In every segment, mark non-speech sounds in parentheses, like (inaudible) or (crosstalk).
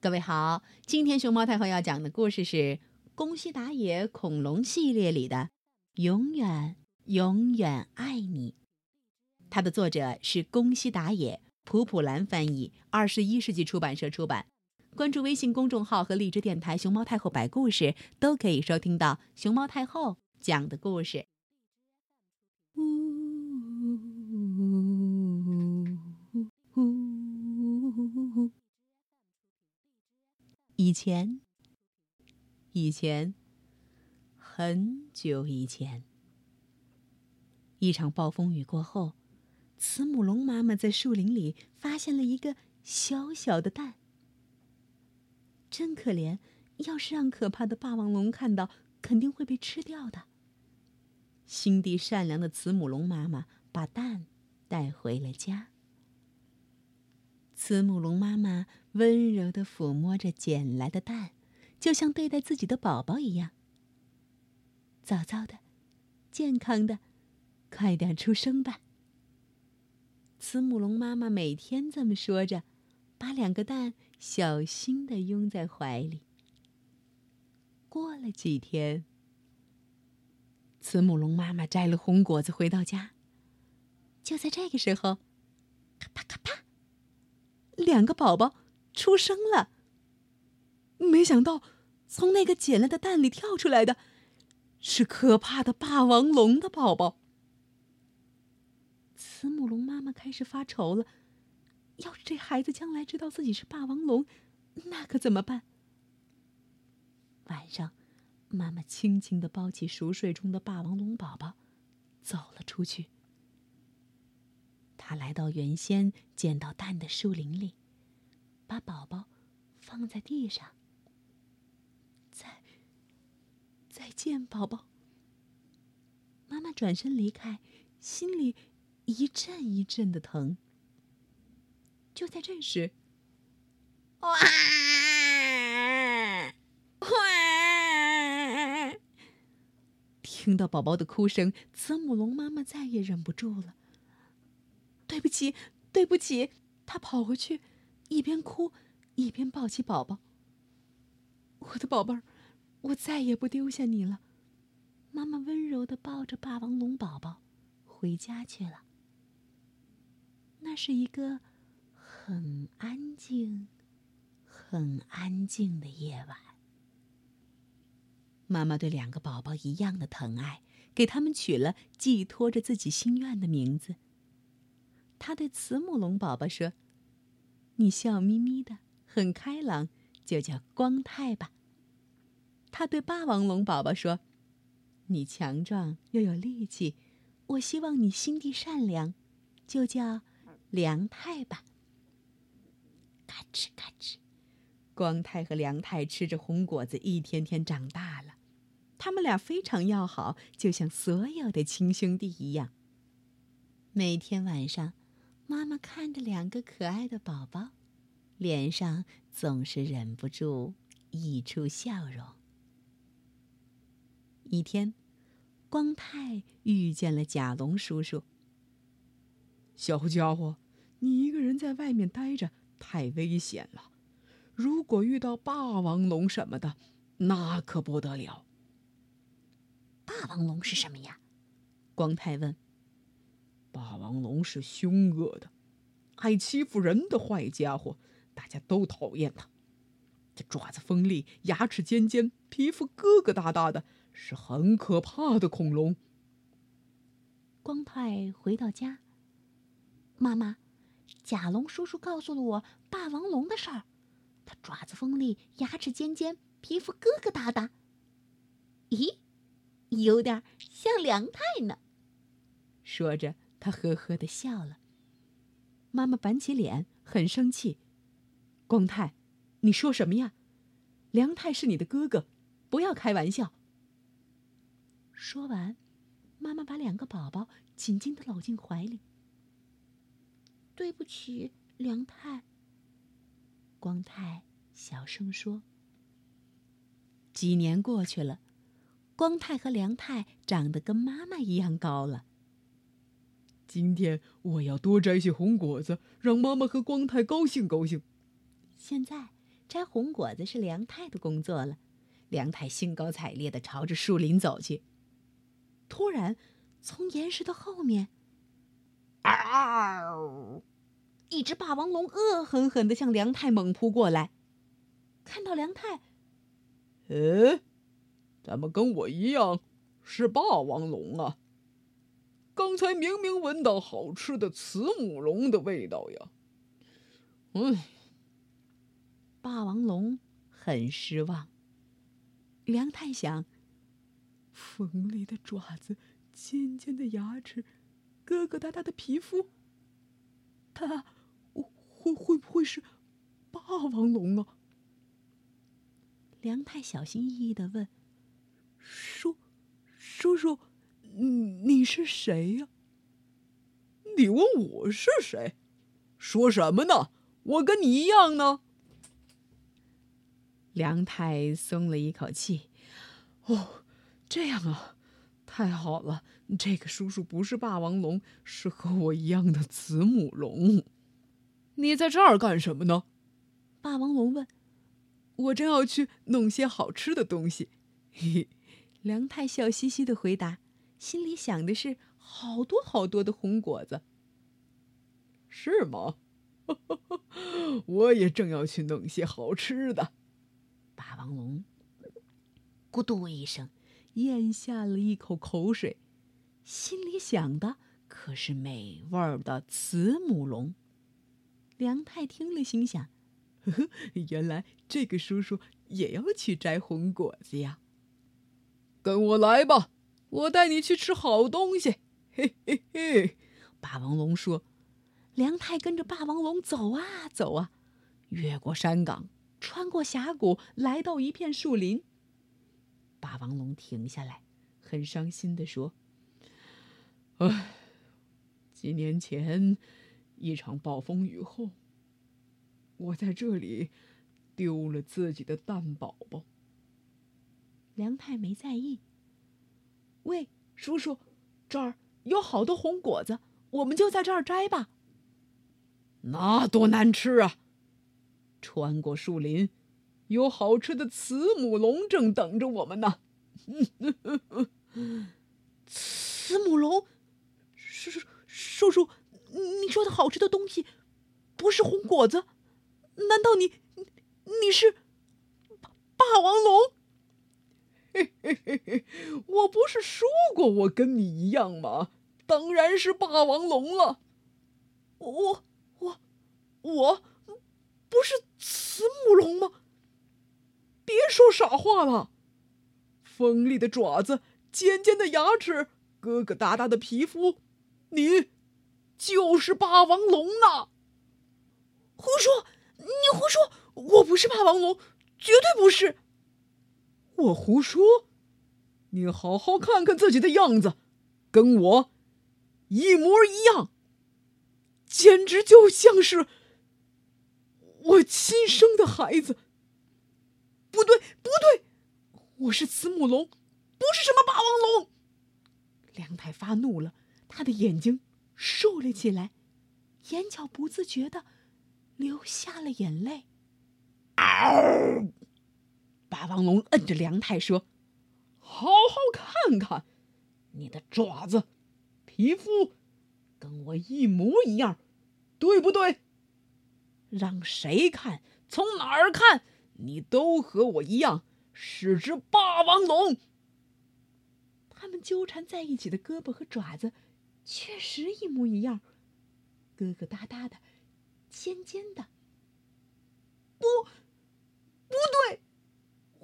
各位好，今天熊猫太后要讲的故事是《宫西达也恐龙系列》里的《永远永远爱你》。它的作者是宫西达也，普普兰翻译，二十一世纪出版社出版。关注微信公众号和荔枝电台“熊猫太后”摆故事，都可以收听到熊猫太后讲的故事。以前，以前，很久以前，一场暴风雨过后，慈母龙妈妈在树林里发现了一个小小的蛋。真可怜，要是让可怕的霸王龙看到，肯定会被吃掉的。心地善良的慈母龙妈妈把蛋带回了家。慈母龙妈妈温柔地抚摸着捡来的蛋，就像对待自己的宝宝一样。早早的，健康的，快点出生吧。慈母龙妈妈每天这么说着，把两个蛋小心地拥在怀里。过了几天，慈母龙妈妈摘了红果子回到家，就在这个时候，咔啪咔啪。两个宝宝出生了。没想到，从那个捡来的蛋里跳出来的，是可怕的霸王龙的宝宝。慈母龙妈妈开始发愁了：要是这孩子将来知道自己是霸王龙，那可怎么办？晚上，妈妈轻轻的抱起熟睡中的霸王龙宝宝，走了出去。他来到原先捡到蛋的树林里，把宝宝放在地上。再再见，宝宝。妈妈转身离开，心里一阵一阵的疼。就在这时，哇哇！听到宝宝的哭声，慈母龙妈妈再也忍不住了。对不起，对不起！他跑回去，一边哭一边抱起宝宝。我的宝贝儿，我再也不丢下你了。妈妈温柔的抱着霸王龙宝宝，回家去了。那是一个很安静、很安静的夜晚。妈妈对两个宝宝一样的疼爱，给他们取了寄托着自己心愿的名字。他对慈母龙宝宝说：“你笑眯眯的，很开朗，就叫光太吧。”他对霸王龙宝宝说：“你强壮又有力气，我希望你心地善良，就叫梁太吧。”咔哧咔哧，光太和梁太吃着红果子，一天天长大了。他们俩非常要好，就像所有的亲兄弟一样。每天晚上。妈妈看着两个可爱的宝宝，脸上总是忍不住溢出笑容。一天，光太遇见了甲龙叔叔。小家伙，你一个人在外面待着太危险了，如果遇到霸王龙什么的，那可不得了。霸王龙是什么呀？光太问。霸王龙是凶恶的、爱欺负人的坏家伙，大家都讨厌它。这爪子锋利，牙齿尖尖，皮肤疙疙瘩瘩的，是很可怕的恐龙。光太回到家，妈妈，甲龙叔叔告诉了我霸王龙的事儿。它爪子锋利，牙齿尖尖，皮肤疙疙瘩瘩。咦，有点像梁太呢。说着。他呵呵的笑了。妈妈板起脸，很生气：“光太，你说什么呀？梁太是你的哥哥，不要开玩笑。”说完，妈妈把两个宝宝紧紧的搂进怀里。“对不起，梁太。”光太小声说。几年过去了，光太和梁太长得跟妈妈一样高了。今天我要多摘些红果子，让妈妈和光太高兴高兴。现在，摘红果子是梁太的工作了。梁太兴高采烈地朝着树林走去。突然，从岩石的后面，嗷！一只霸王龙恶狠狠地向梁太猛扑过来。看到梁太，呃，怎么跟我一样是霸王龙啊？刚才明明闻到好吃的慈母龙的味道呀！嗯，霸王龙很失望。梁太想：锋利的爪子，尖尖的牙齿，疙疙瘩瘩的皮肤，它会会不会是霸王龙啊？梁太小心翼翼的问：“叔，叔叔，你是谁呀？你问我是谁？说什么呢？我跟你一样呢。”梁太松了一口气。哦，这样啊，太好了！这个叔叔不是霸王龙，是和我一样的慈母龙。你在这儿干什么呢？霸王龙问。我正要去弄些好吃的东西。嘿嘿，梁太笑嘻嘻的回答，心里想的是好多好多的红果子。是吗？(laughs) 我也正要去弄些好吃的。霸王龙咕嘟一声咽下了一口口水，心里想的可是美味的慈母龙。梁太听了，心想。呵呵，原来这个叔叔也要去摘红果子呀！跟我来吧，我带你去吃好东西。嘿嘿嘿，霸王龙说。梁太跟着霸王龙走啊走啊，越过山岗，穿过峡谷，来到一片树林。霸王龙停下来，很伤心的说：“唉，几年前一场暴风雨后。”我在这里丢了自己的蛋宝宝。梁太没在意。喂，叔叔，这儿有好多红果子，我们就在这儿摘吧。那多难吃啊！穿过树林，有好吃的慈母龙正等着我们呢。(laughs) 慈母龙，叔叔，叔叔，你说的好吃的东西，不是红果子？难道你，你是霸王龙？嘿嘿嘿嘿，我不是说过我跟你一样吗？当然是霸王龙了。我我我，不是慈母龙吗？别说傻话了！锋利的爪子，尖尖的牙齿，疙疙瘩瘩的皮肤，你就是霸王龙啊！胡说！你胡说！我不是霸王龙，绝对不是。我胡说？你好好看看自己的样子，跟我一模一样，简直就像是我亲生的孩子。不对，不对，我是慈母龙，不是什么霸王龙。梁太发怒了，他的眼睛竖了起来，眼角不自觉的。流下了眼泪。嗷！霸王龙摁着梁太说：“好好看看，你的爪子、皮肤跟我一模一样，对不对？让谁看，从哪儿看，你都和我一样是只霸王龙。”他们纠缠在一起的胳膊和爪子，确实一模一样，疙疙瘩瘩的。尖尖的，不，不对，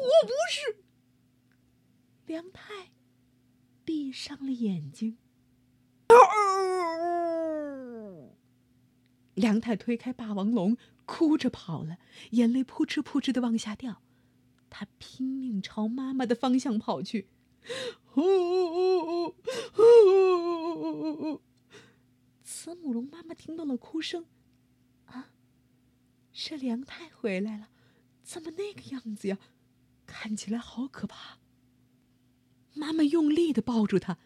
我不是。梁太闭上了眼睛。梁太推开霸王龙，哭着跑了，眼泪扑哧扑哧的往下掉。他拼命朝妈妈的方向跑去。慈母龙妈妈听到了哭声。啊是梁太回来了，怎么那个样子呀？看起来好可怕。妈妈用力的抱住他，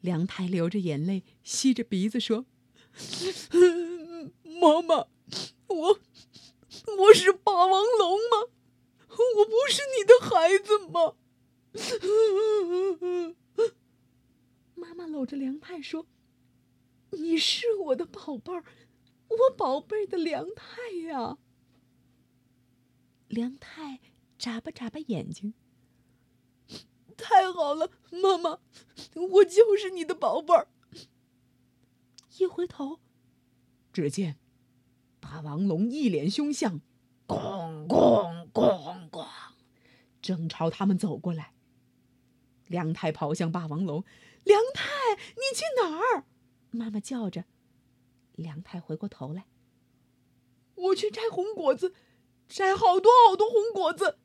梁太流着眼泪，吸着鼻子说：“ (laughs) 妈妈，我我是霸王龙吗？我不是你的。”孩子吗？(laughs) 妈妈搂着梁太说：“你是我的宝贝儿，我宝贝的梁太呀。”梁太眨巴眨巴眼睛。太好了，妈妈，我就是你的宝贝儿。一回头，只见霸王龙一脸凶相，咣咣咣咣，正朝他们走过来。梁太跑向霸王龙，梁太，你去哪儿？妈妈叫着。梁太回过头来，我去摘红果子，摘好多好多红果子。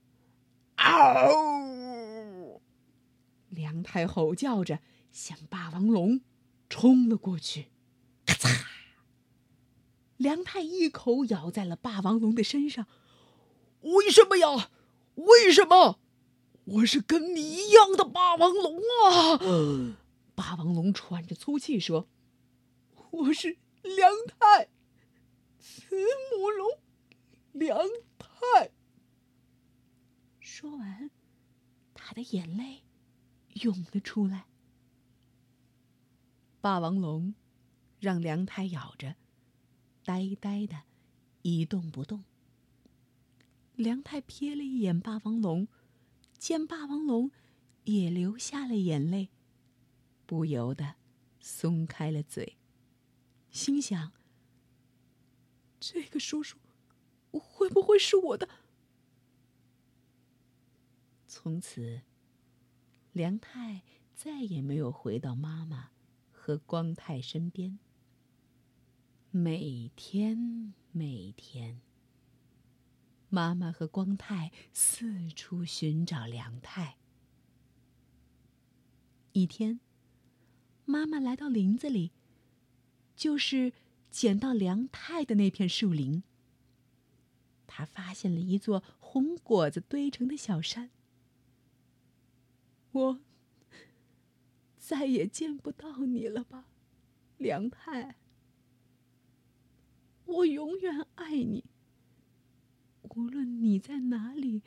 嗷！梁太吼叫着向霸王龙冲了过去，咔嚓！梁太一口咬在了霸王龙的身上。为什么呀？为什么？我是跟你一样的霸王龙啊！霸王龙喘着粗气说：“我是梁太，慈母龙，梁太。”说完，他的眼泪涌了出来。霸王龙让梁太咬着，呆呆的，一动不动。梁太瞥了一眼霸王龙。见霸王龙也流下了眼泪，不由得松开了嘴，心想：“这个叔叔会不会是我的？”从此，梁太再也没有回到妈妈和光太身边。每天，每天。妈妈和光太四处寻找梁太。一天，妈妈来到林子里，就是捡到梁太的那片树林。她发现了一座红果子堆成的小山。我再也见不到你了吧，梁太？我永远爱你。无论你在哪里，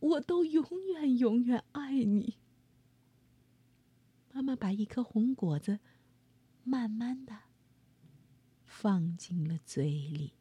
我都永远永远爱你。妈妈把一颗红果子慢慢的放进了嘴里。